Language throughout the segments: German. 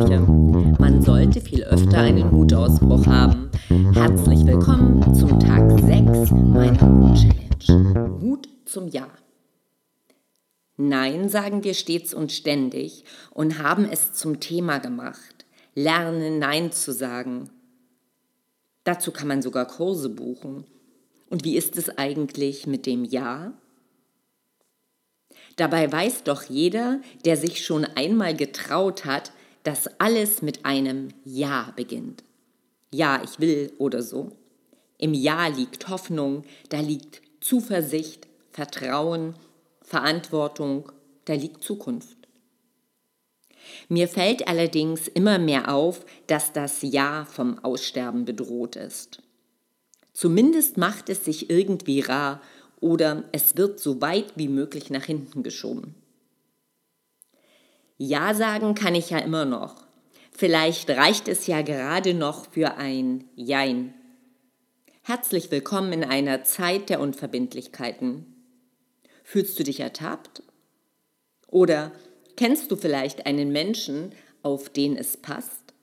Familie. Man sollte viel öfter einen Wutausbruch haben. Herzlich willkommen zum Tag 6 meiner Wut-Challenge. Wut zum Ja. Nein sagen wir stets und ständig und haben es zum Thema gemacht. Lernen Nein zu sagen. Dazu kann man sogar Kurse buchen. Und wie ist es eigentlich mit dem Ja? Dabei weiß doch jeder, der sich schon einmal getraut hat, dass alles mit einem Ja beginnt. Ja, ich will oder so. Im Ja liegt Hoffnung, da liegt Zuversicht, Vertrauen, Verantwortung, da liegt Zukunft. Mir fällt allerdings immer mehr auf, dass das Ja vom Aussterben bedroht ist. Zumindest macht es sich irgendwie rar oder es wird so weit wie möglich nach hinten geschoben. Ja sagen kann ich ja immer noch. Vielleicht reicht es ja gerade noch für ein Jein. Herzlich willkommen in einer Zeit der Unverbindlichkeiten. Fühlst du dich ertappt? Oder kennst du vielleicht einen Menschen, auf den es passt?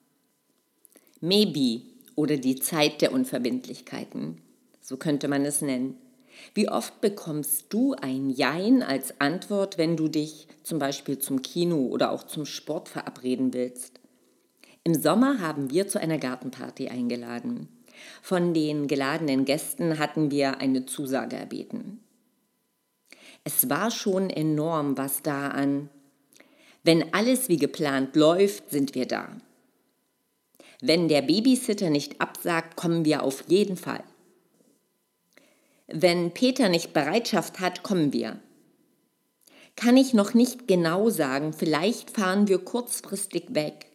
Maybe oder die Zeit der Unverbindlichkeiten, so könnte man es nennen. Wie oft bekommst du ein Jein als Antwort, wenn du dich zum Beispiel zum Kino oder auch zum Sport verabreden willst? Im Sommer haben wir zu einer Gartenparty eingeladen. Von den geladenen Gästen hatten wir eine Zusage erbeten. Es war schon enorm, was da an. Wenn alles wie geplant läuft, sind wir da. Wenn der Babysitter nicht absagt, kommen wir auf jeden Fall. Wenn Peter nicht Bereitschaft hat, kommen wir. Kann ich noch nicht genau sagen, vielleicht fahren wir kurzfristig weg.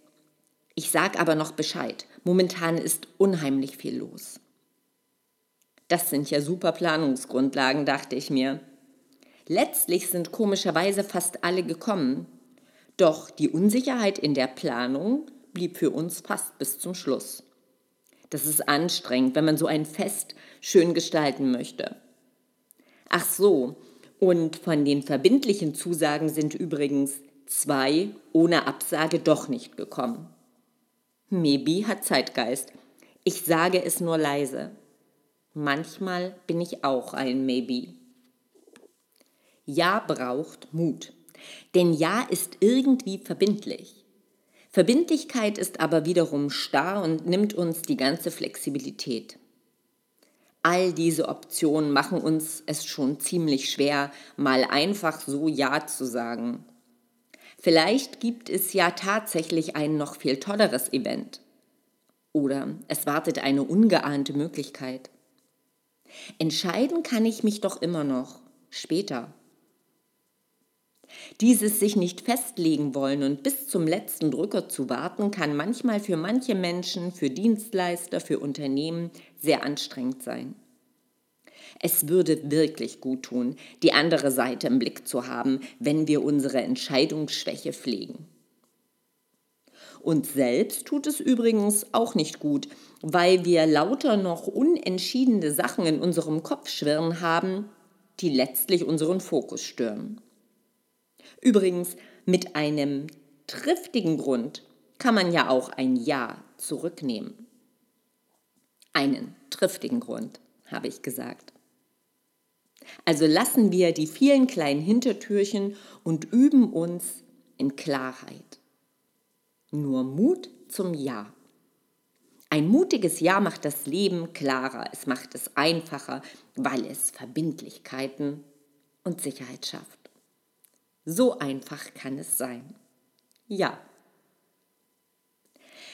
Ich sage aber noch Bescheid. Momentan ist unheimlich viel los. Das sind ja super Planungsgrundlagen, dachte ich mir. Letztlich sind komischerweise fast alle gekommen. Doch die Unsicherheit in der Planung blieb für uns fast bis zum Schluss. Das ist anstrengend, wenn man so ein Fest schön gestalten möchte. Ach so, und von den verbindlichen Zusagen sind übrigens zwei ohne Absage doch nicht gekommen. Maybe hat Zeitgeist. Ich sage es nur leise. Manchmal bin ich auch ein Maybe. Ja braucht Mut. Denn Ja ist irgendwie verbindlich. Verbindlichkeit ist aber wiederum starr und nimmt uns die ganze Flexibilität. All diese Optionen machen uns es schon ziemlich schwer, mal einfach so Ja zu sagen. Vielleicht gibt es ja tatsächlich ein noch viel tolleres Event. Oder es wartet eine ungeahnte Möglichkeit. Entscheiden kann ich mich doch immer noch, später. Dieses sich nicht festlegen wollen und bis zum letzten Drücker zu warten, kann manchmal für manche Menschen, für Dienstleister, für Unternehmen sehr anstrengend sein. Es würde wirklich gut tun, die andere Seite im Blick zu haben, wenn wir unsere Entscheidungsschwäche pflegen. Uns selbst tut es übrigens auch nicht gut, weil wir lauter noch unentschiedene Sachen in unserem Kopf schwirren haben, die letztlich unseren Fokus stören. Übrigens, mit einem triftigen Grund kann man ja auch ein Ja zurücknehmen. Einen triftigen Grund, habe ich gesagt. Also lassen wir die vielen kleinen Hintertürchen und üben uns in Klarheit. Nur Mut zum Ja. Ein mutiges Ja macht das Leben klarer, es macht es einfacher, weil es Verbindlichkeiten und Sicherheit schafft. So einfach kann es sein. Ja.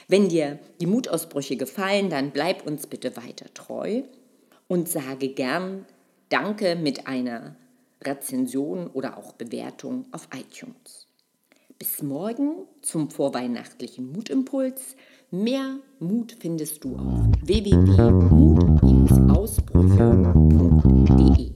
Wenn dir die Mutausbrüche gefallen, dann bleib uns bitte weiter treu und sage gern Danke mit einer Rezension oder auch Bewertung auf iTunes. Bis morgen zum vorweihnachtlichen Mutimpuls. Mehr Mut findest du auf www.mut-ausbrüche.de.